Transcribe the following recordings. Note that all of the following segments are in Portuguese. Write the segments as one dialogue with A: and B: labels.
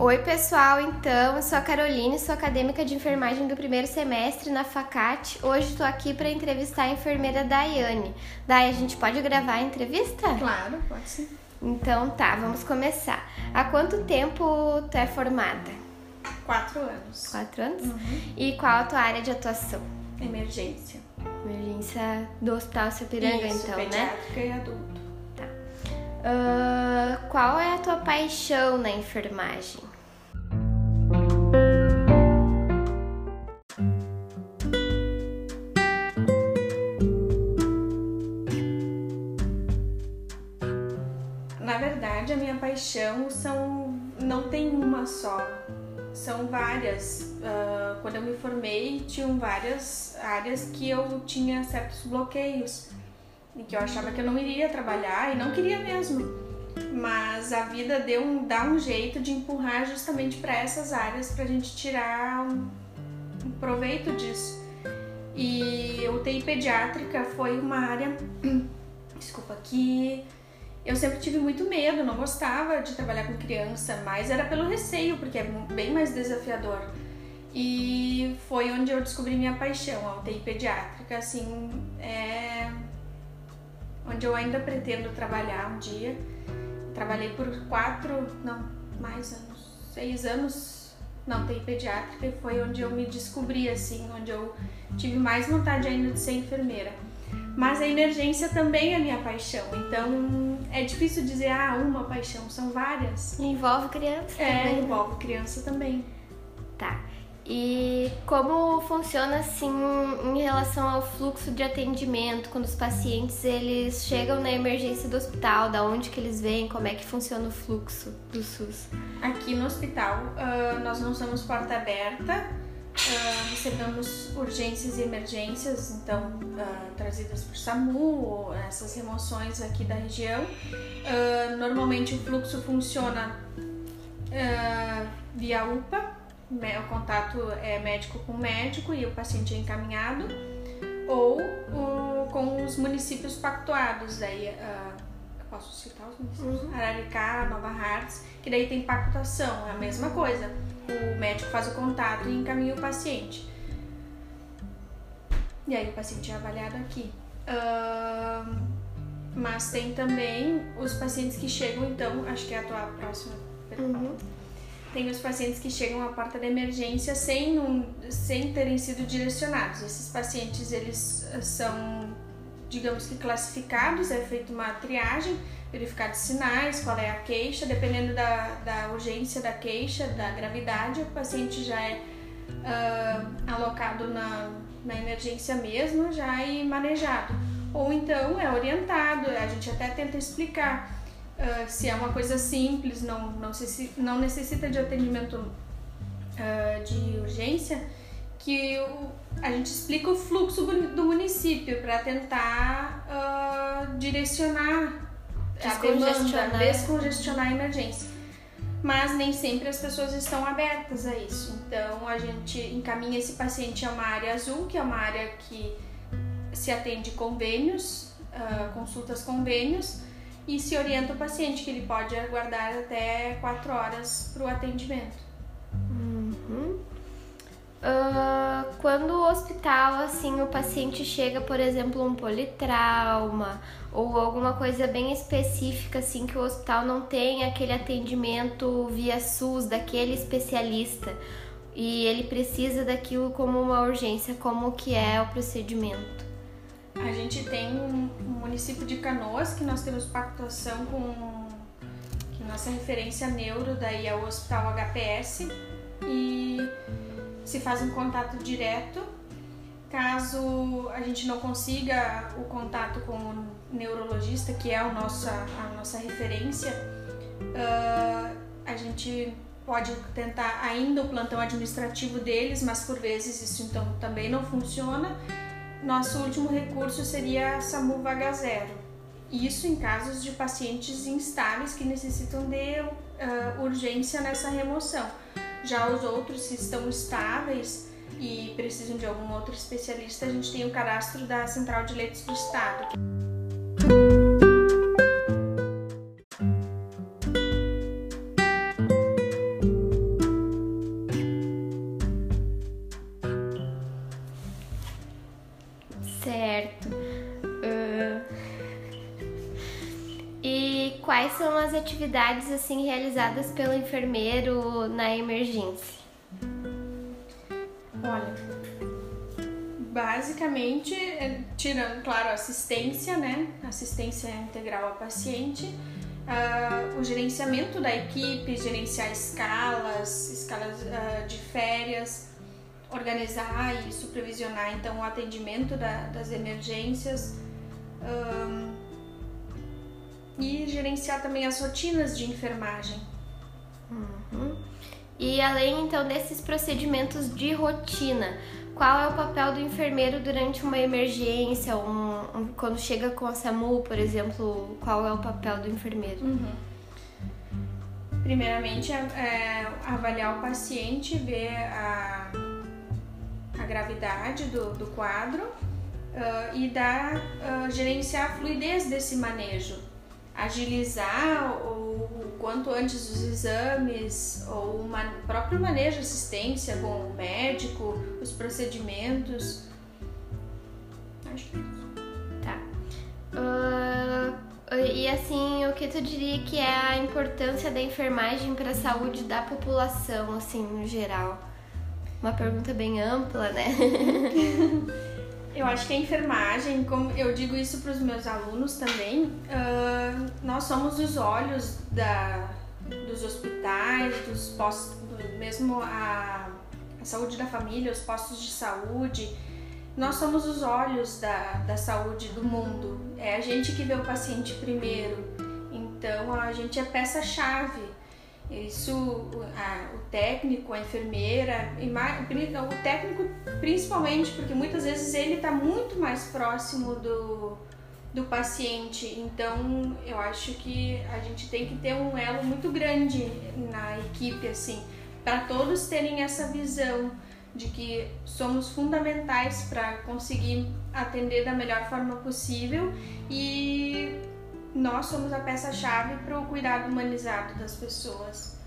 A: Oi, pessoal. Então, eu sou a Caroline, sou acadêmica de enfermagem do primeiro semestre na Facate. Hoje estou aqui para entrevistar a enfermeira Daiane. Dai, a gente pode gravar a entrevista?
B: Claro, pode sim.
A: Então tá, vamos começar. Há quanto tempo tu é formada?
B: Quatro anos.
A: Quatro anos? E qual a tua área de atuação?
B: Emergência.
A: Emergência do Hospital Sapiranga,
B: Isso,
A: então, né?
B: e adulto.
A: Ah, qual é a tua paixão na enfermagem?
B: Verdade, a minha paixão são não tem uma só, são várias. Ah, quando eu me formei, tinham várias áreas que eu tinha certos bloqueios e que eu achava que eu não iria trabalhar e não queria mesmo. Mas a vida deu um, dá um jeito de empurrar justamente para essas áreas para a gente tirar um, um proveito disso. E a UTI pediátrica foi uma área, desculpa, que eu sempre tive muito medo, não gostava de trabalhar com criança, mas era pelo receio, porque é bem mais desafiador. E foi onde eu descobri minha paixão, a UTI pediátrica, assim, é onde eu ainda pretendo trabalhar um dia. Trabalhei por quatro, não, mais anos, seis anos na UTI pediátrica e foi onde eu me descobri, assim, onde eu tive mais vontade ainda de ser enfermeira. Mas a emergência também é minha paixão, então é difícil dizer, ah, uma paixão, são várias.
A: Envolve criança
B: É,
A: também, né?
B: envolve criança também.
A: Tá. E como funciona assim em relação ao fluxo de atendimento quando os pacientes eles chegam na emergência do hospital, da onde que eles vêm, como é que funciona o fluxo do SUS?
B: Aqui no hospital, ah, nós não somos porta aberta, ah, recebemos urgências e emergências, então ah, trazidas por SAMU, essas remoções aqui da região. Ah, normalmente o fluxo funciona via UPA, o contato é médico com médico e o paciente é encaminhado, ou com os municípios pactuados, daí posso citar os municípios? Araricá, Nova Hartz, que daí tem pactuação, é a mesma coisa. O médico faz o contato e encaminha o paciente. E aí o paciente é avaliado aqui. Ahn, mas tem também os pacientes que chegam, então, acho que é a tua próxima pergunta. Tem os pacientes que chegam à porta da emergência sem, um, sem terem sido direcionados. Esses pacientes, eles eh, são, digamos que classificados, é feita uma triagem, verificados sinais, qual é a queixa, dependendo da, da urgência da queixa, da gravidade, o paciente já é ah, alocado na, na emergência mesmo, já é manejado. Ou então é orientado, a gente até tenta explicar ah, se é uma coisa simples, não, não, se, não necessita de atendimento ah, de urgência, que o- a gente explica o fluxo do município para tentar direcionar
A: Descongestionar.
B: descongestionar a emergência. Mas nem sempre as pessoas estão abertas a isso. Então a gente encaminha esse paciente a uma área azul, que é uma área que se atende convênios, ah, consultas convênios, e se orienta o paciente que ele pode aguardar até 4 horas para o atendimento.
A: Ah, quando o hospital, assim, o paciente chega, por exemplo, um politrauma ou alguma coisa bem específica, assim, que o hospital não tem aquele atendimento via SUS daquele especialista e ele precisa daquilo como uma urgência, como que é o procedimento?
B: A gente tem um município de Canoas que nós temos pactuação com que nossa referência neuro daí é o Hospital HPS e se faz um contato direto. Caso a gente não consiga o contato com o neurologista, que é o nossa, a nossa referência, ah, a gente pode tentar ainda o plantão administrativo deles, mas por vezes isso então também não funciona. Nosso último recurso seria a SAMU Vaga Zero. Isso em casos de pacientes instáveis que necessitam de ah, urgência nessa remoção. Já os outros que estão estáveis e precisam de algum outro especialista, a gente tem o cadastro da Central de Leitos do Estado.
A: Atividades assim realizadas pelo enfermeiro na emergência?
B: Olha, basicamente, é, tirando, claro, assistência, né? Assistência integral ao paciente, uh, o gerenciamento da equipe, gerenciar escalas, escalas uh, de férias, organizar e supervisionar então o atendimento da, das emergências e gerenciar também as rotinas de enfermagem.
A: Uhum. E além então desses procedimentos de rotina, qual é o papel do enfermeiro durante uma emergência, um, um, quando chega com a SAMU, por exemplo, qual é o papel do enfermeiro?
B: Uhum. Primeiramente, é, é, avaliar o paciente, ver a, a gravidade do, do quadro uh, e dar, uh, gerenciar a fluidez desse manejo, agilizar o, o quanto antes os exames ou o próprio manejo, assistência com o médico, os procedimentos. Acho que é isso.
A: Tá. Uh... E assim, o que tu diria que é a importância da enfermagem para a saúde da população, assim, no geral? Uma pergunta bem ampla, né?
B: Eu acho que a enfermagem, como eu digo isso para os meus alunos também, uh, nós somos os olhos da, dos hospitais, dos postos, mesmo a, a saúde da família, os postos de saúde. Nós somos os olhos da, da saúde do mundo. É a gente que vê o paciente primeiro. Então a gente é peça-chave isso, a, técnico, a enfermeira, o técnico principalmente, porque muitas vezes ele está muito mais próximo do, do paciente. Então, eu acho que a gente tem que ter um elo muito grande na equipe, assim, para todos terem essa visão de que somos fundamentais para conseguir atender da melhor forma possível e nós somos a peça-chave para o cuidado humanizado das pessoas.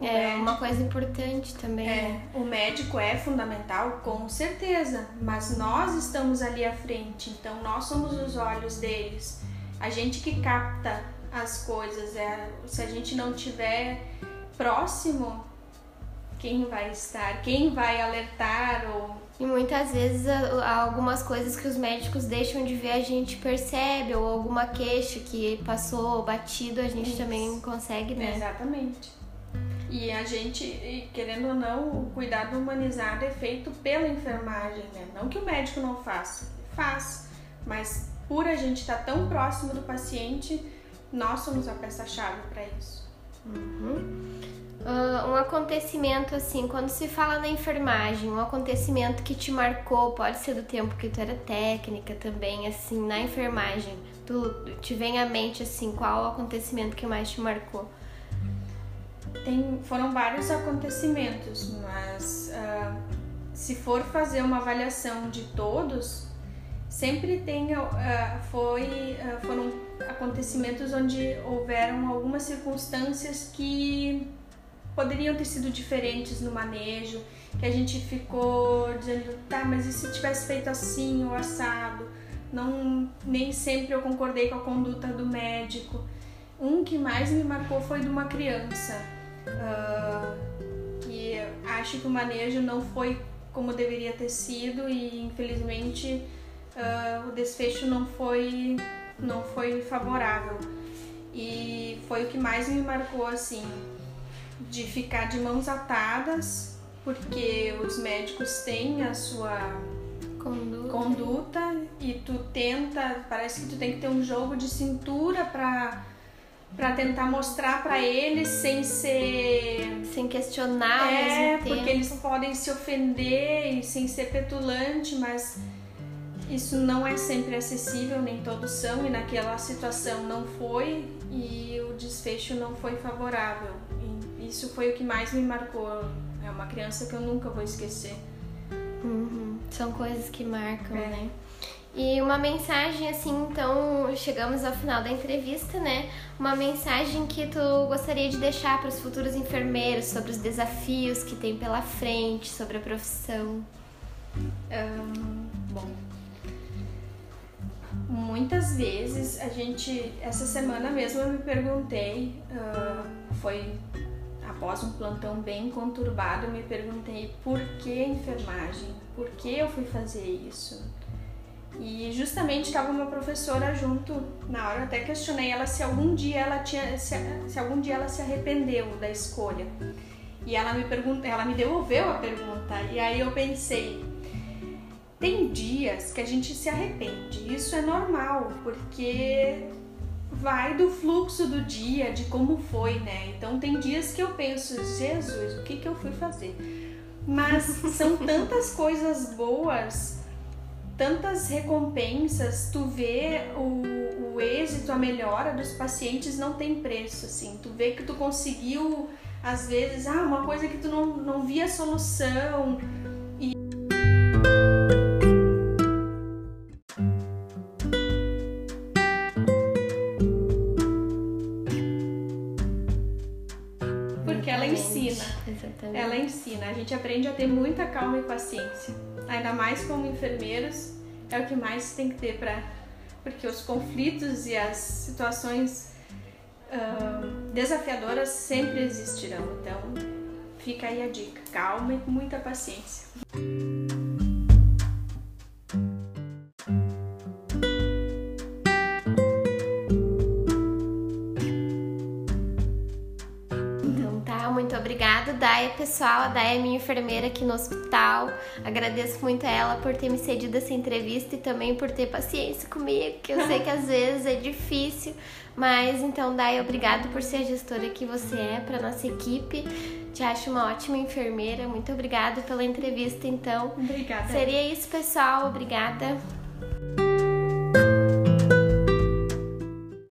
A: O é médico, uma coisa importante também.
B: É,
A: né?
B: o médico é fundamental, com certeza, mas nós estamos ali à frente, então nós somos os olhos deles. A gente que capta as coisas, é, se a gente não tiver próximo, quem vai estar? Quem vai alertar ou
A: e muitas vezes algumas coisas que os médicos deixam de ver a gente percebe, ou alguma queixa que passou batido, a gente Isso. também consegue, né?
B: Exatamente. E a gente, querendo ou não, o cuidado humanizado é feito pela enfermagem, né? Não que o médico não faça, faz, mas por a gente estar tá tão próximo do paciente, nós somos a peça-chave para isso.
A: Uhum. Uh, um acontecimento assim, quando se fala na enfermagem, um acontecimento que te marcou, pode ser do tempo que tu era técnica também, assim, na enfermagem, tu te vem à mente assim, qual o acontecimento que mais te marcou?
B: Tem, foram vários acontecimentos, mas uh, se for fazer uma avaliação de todos, sempre tem uh, foi foram acontecimentos onde houveram algumas circunstâncias que poderiam ter sido diferentes no manejo, que a gente ficou dizendo, tá, mas e se tivesse feito assim ou assado? Não, nem sempre eu concordei com a conduta do médico. Um que mais me marcou foi de uma criança, uh, que acho que o manejo não foi como deveria ter sido e infelizmente uh, o desfecho não foi, não foi favorável. E foi o que mais me marcou assim de ficar de mãos atadas, porque os médicos têm a sua conduta, conduta e tu tenta, parece que tu tem que ter um jogo de cintura para para tentar mostrar para eles sem ser
A: sem questionar
B: é porque eles podem se ofender e sem ser petulante mas isso não é sempre acessível nem todos são e naquela situação não foi e o desfecho não foi favorável isso foi o que mais me marcou. É uma criança que eu nunca vou esquecer.
A: Uhum. São coisas que marcam, é. né? E uma mensagem assim, então chegamos ao final da entrevista, né? Uma mensagem que tu gostaria de deixar para os futuros enfermeiros sobre os desafios que tem pela frente, sobre a profissão.
B: Um, bom, muitas vezes a gente, essa semana mesmo eu me perguntei, uh, foi após um plantão bem conturbado, eu me perguntei por que enfermagem, por que eu fui fazer isso. E justamente estava uma professora junto na hora, eu até questionei ela se algum dia ela tinha, se, se algum dia ela se arrependeu da escolha. E ela me perguntou, ela me devolveu a pergunta. E aí eu pensei, tem dias que a gente se arrepende. Isso é normal, porque vai do fluxo do dia, de como foi, né? Então tem dias que eu penso, Jesus, o que que eu fui fazer? Mas são tantas coisas boas, tantas recompensas, tu vê o, o êxito, a melhora dos pacientes não tem preço, assim. Tu vê que tu conseguiu, às vezes, ah, uma coisa que tu não, não via solução, A gente aprende a ter muita calma e paciência. Ainda mais como enfermeiros, é o que mais tem que ter para. Porque os conflitos e as situações uh, desafiadoras sempre existirão. Então, fica aí a dica: calma e com muita paciência.
A: Daya, pessoal. A Daya é minha enfermeira aqui no hospital. Agradeço muito a ela por ter me cedido essa entrevista e também por ter paciência comigo, que eu sei que às vezes é difícil. Mas então, Daya, obrigada por ser a gestora que você é para nossa equipe. Te acho uma ótima enfermeira. Muito obrigada pela entrevista, então.
B: Obrigada.
A: Seria isso, pessoal. Obrigada.